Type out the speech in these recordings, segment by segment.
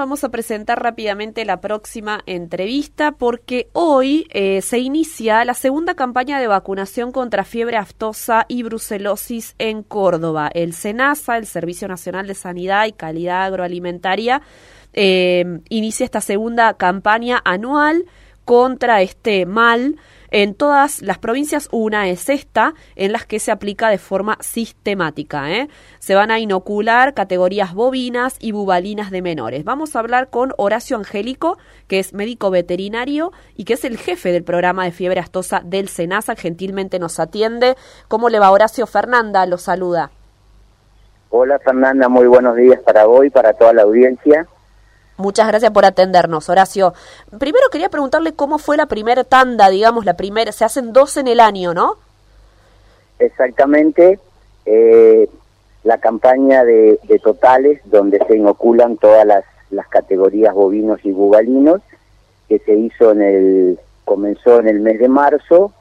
vamos a presentar rápidamente la próxima entrevista porque hoy eh, se inicia la segunda campaña de vacunación contra fiebre aftosa y brucelosis en Córdoba. El SENASA, el Servicio Nacional de Sanidad y Calidad Agroalimentaria, eh, inicia esta segunda campaña anual contra este mal en todas las provincias. Una es esta, en las que se aplica de forma sistemática. ¿eh? Se van a inocular categorías bovinas y bubalinas de menores. Vamos a hablar con Horacio Angélico, que es médico veterinario y que es el jefe del programa de fiebre astosa del SENASA. Gentilmente nos atiende. ¿Cómo le va Horacio Fernanda? Lo saluda. Hola Fernanda, muy buenos días para hoy, para toda la audiencia. Muchas gracias por atendernos, Horacio. Primero quería preguntarle cómo fue la primera tanda, digamos, la primera, se hacen dos en el año, ¿no? Exactamente, eh, la campaña de, totales, donde se inoculan todas las, las categorías bovinos y bubalinos, que se hizo en el, comenzó en el mes de marzo,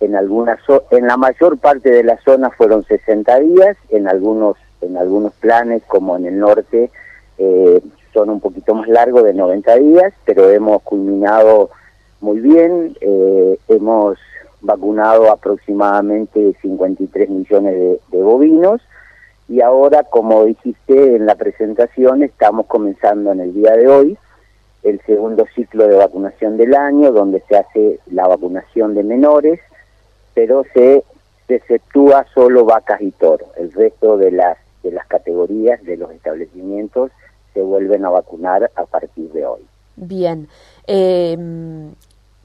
en algunas, en la mayor parte de la zona fueron 60 días, en algunos, en algunos planes, como en el norte, eh, son un poquito más largos de 90 días, pero hemos culminado muy bien, eh, hemos vacunado aproximadamente 53 millones de, bovinos y ahora, como dijiste en la presentación, estamos comenzando en el día de hoy el segundo ciclo de vacunación del año, donde se hace la vacunación de menores, pero se, exceptúa solo vacas y toros. El resto de las, de las categorías de los establecimientos se vuelven a vacunar a partir de hoy. Bien. Eh,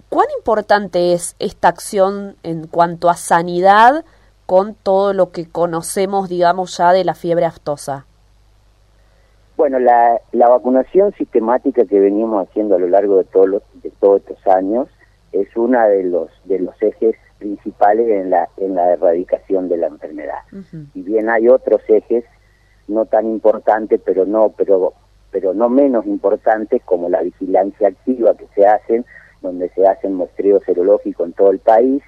¿Cuán importante es esta acción en cuanto a sanidad con todo lo que conocemos, digamos, ya de la fiebre aftosa? Bueno, la, la vacunación sistemática que venimos haciendo a lo largo de, todos los, de todos estos años es una de los, de los ejes principales en la, en la erradicación de la enfermedad. Y bien hay otros ejes no tan importantes, pero no, pero pero no menos importantes como la vigilancia activa que se hacen, donde se hacen muestreos serológicos en todo el país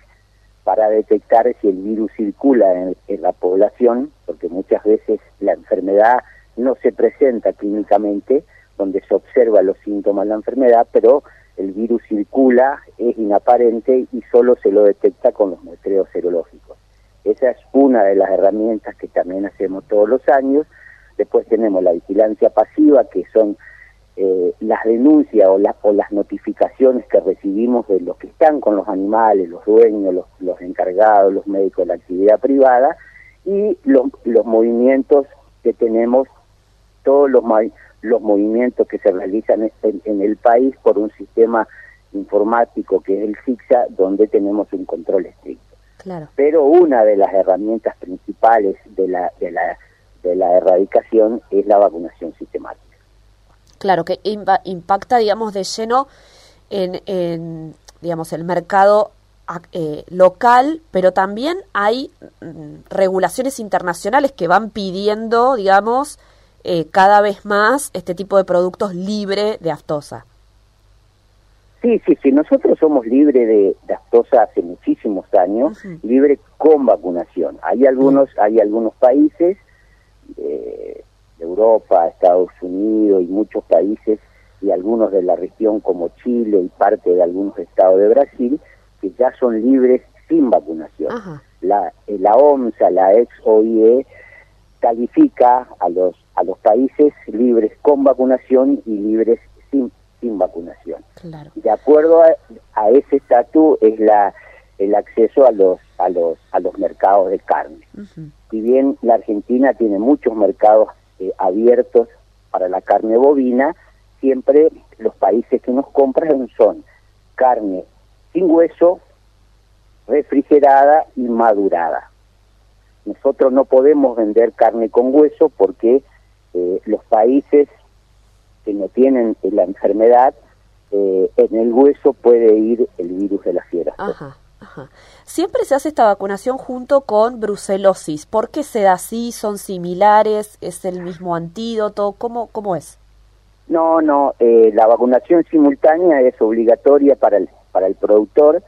para detectar si el virus circula en, la población, porque muchas veces la enfermedad no se presenta clínicamente, donde se observan los síntomas de la enfermedad, pero el virus circula, es inaparente y solo se lo detecta con los muestreos serológicos. Esa es una de las herramientas que también hacemos todos los años Después tenemos la vigilancia pasiva, que son eh, las denuncias o, o las notificaciones que recibimos de los que están con los animales, los dueños, los, encargados, los médicos de la actividad privada, y los, los movimientos que tenemos, todos los, los movimientos que se realizan en, el país por un sistema informático que es el FIXA, donde tenemos un control estricto. Claro. Pero una de las herramientas principales de la, de la de la erradicación es la vacunación sistemática. Claro, que impacta, digamos, de lleno en, digamos, el mercado eh, local, pero también hay mm, regulaciones internacionales que van pidiendo, digamos, eh, cada vez más este tipo de productos libre de aftosa. Sí, sí, sí, nosotros somos libres de, aftosa hace muchísimos años, libre con vacunación. Hay algunos, hay algunos países de, Europa, Estados Unidos y muchos países y algunos de la región como Chile y parte de algunos estados de Brasil que ya son libres sin vacunación. La, eh, la OMSA, la ex OIE, califica a los, a los países libres con vacunación y libres sin, sin vacunación. De acuerdo a, ese estatus es la el acceso a los a los a los mercados de carne. Si bien la Argentina tiene muchos mercados eh, abiertos para la carne bovina, siempre los países que nos compran son carne sin hueso, refrigerada y madurada. Nosotros no podemos vender carne con hueso porque eh, los países que no tienen la enfermedad, eh, en el hueso puede ir el virus de la fiera. Siempre se hace esta vacunación junto con brucelosis. ¿Por qué se da así? ¿Son similares? ¿Es el mismo antídoto? ¿Cómo, cómo es? No, no. Eh, la vacunación simultánea es obligatoria para el, para el productor.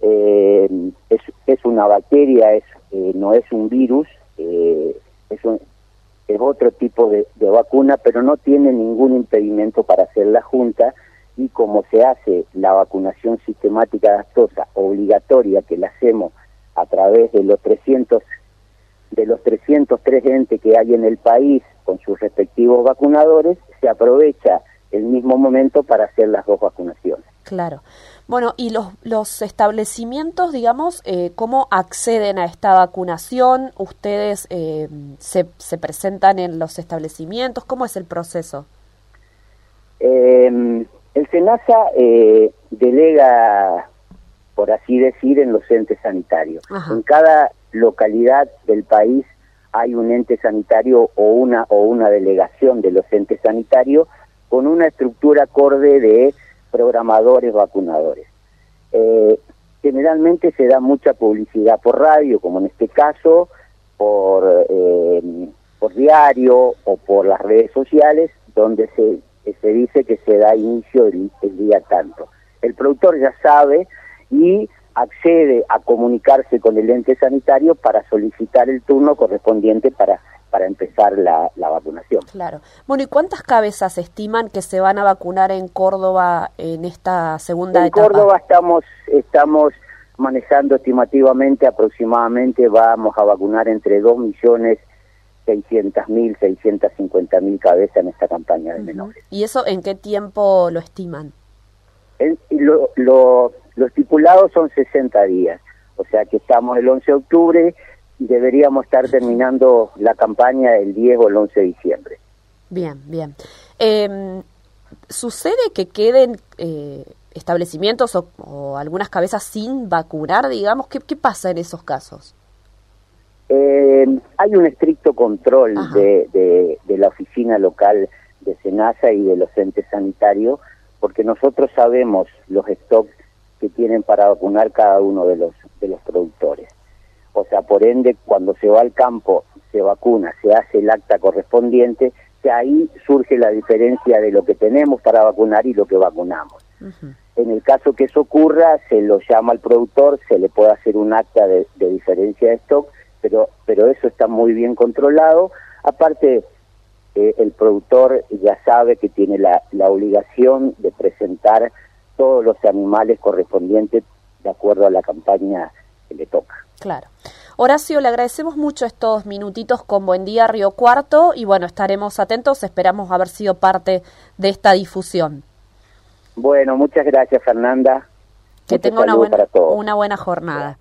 Eh, es, es una bacteria, es, eh, no es un virus. es, es otro tipo de, vacuna, pero no tiene ningún impedimento para hacer la junta y como se hace la vacunación sistemática de aftosa obligatoria que la hacemos a través de los 300 de los 303 entes que hay en el país con sus respectivos vacunadores, se aprovecha el mismo momento para hacer las dos vacunaciones. Claro. Bueno, y los, los establecimientos, digamos, eh, ¿cómo acceden a esta vacunación? ¿Ustedes eh, se, se, presentan en los establecimientos? ¿Cómo es el proceso? Em, el SENASA eh, delega, por así decir, en los entes sanitarios. En cada localidad del país hay un ente sanitario o una, o una delegación de los entes sanitarios con una estructura acorde de programadores vacunadores. Eh, generalmente se da mucha publicidad por radio, como en este caso, por, eh, por diario o por las redes sociales, donde se, se dice que se da inicio el, el día tanto. El productor ya sabe y accede a comunicarse con el ente sanitario para solicitar el turno correspondiente para para empezar la, vacunación. Claro. Bueno, ¿y cuántas cabezas estiman que se van a vacunar en Córdoba en esta segunda etapa? En Córdoba estamos, estamos manejando estimativamente, aproximadamente vamos a vacunar entre 2 millones 600 mil, 650 mil cabezas en esta campaña de menores. ¿Y eso en qué tiempo lo estiman? lo, lo, lo estipulado son 60 días, o sea que estamos el 11 de octubre, deberíamos estar terminando la campaña el 10 o el 11 de diciembre. Bien, bien. Eh, ¿Sucede que queden eh, establecimientos o, algunas cabezas sin vacunar, digamos? ¿Qué, qué pasa en esos casos? Eh, hay un estricto control de, de, de, la oficina local de SENASA y de los entes sanitarios, porque nosotros sabemos los stocks que tienen para vacunar cada uno de los, de los productores. O sea, por ende, cuando se va al campo, se vacuna, se hace el acta correspondiente, que ahí surge la diferencia de lo que tenemos para vacunar y lo que vacunamos. En el caso que eso ocurra, se lo llama al productor, se le puede hacer un acta de, diferencia de stock, pero, pero eso está muy bien controlado. Aparte, eh, el productor ya sabe que tiene la, la obligación de presentar todos los animales correspondientes de acuerdo a la campaña que le toca. Claro. Horacio, le agradecemos mucho estos minutitos con Buen Día Río Cuarto y bueno, estaremos atentos, esperamos haber sido parte de esta difusión. Bueno, muchas gracias Fernanda. Que tenga una buena, una buena jornada.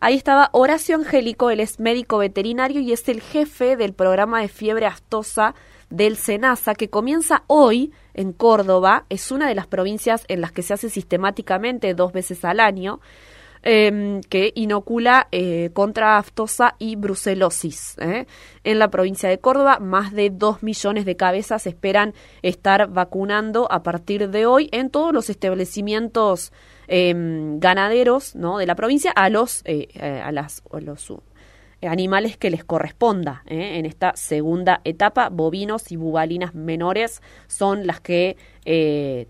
Ahí estaba Horacio Angélico, él es médico veterinario y es el jefe del programa de fiebre aftosa del SENASA que comienza hoy en Córdoba. Es una de las provincias en las que se hace sistemáticamente dos veces al año. Em, que inocula eh, contra aftosa y brucelosis. ¿eh? En la provincia de Córdoba, más de dos millones de cabezas esperan estar vacunando a partir de hoy en todos los establecimientos em, ganaderos de la provincia a los, eh, a las, los animales que les corresponda en esta segunda etapa. Bovinos y bubalinas menores son las que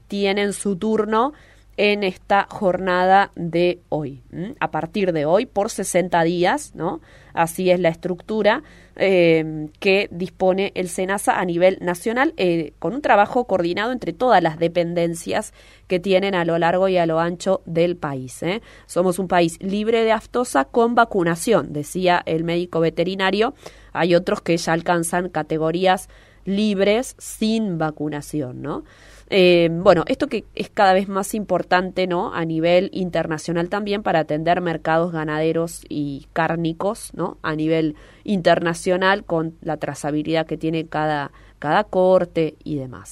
tienen su turno en esta jornada de hoy. A partir de hoy, por 60 días, ¿no? Así es la estructura eh, que dispone el SENASA a nivel nacional, eh, con un trabajo coordinado entre todas las dependencias que tienen a lo largo y a lo ancho del país. ¿eh? Somos un país libre de aftosa con vacunación, decía el médico veterinario. Hay otros que ya alcanzan categorías libres sin vacunación, ¿no? Eh, bueno, esto que es cada vez más importante, ¿no? A nivel internacional también para atender mercados ganaderos y cárnicos, ¿no? A nivel internacional con la trazabilidad que tiene cada, cada corte y demás.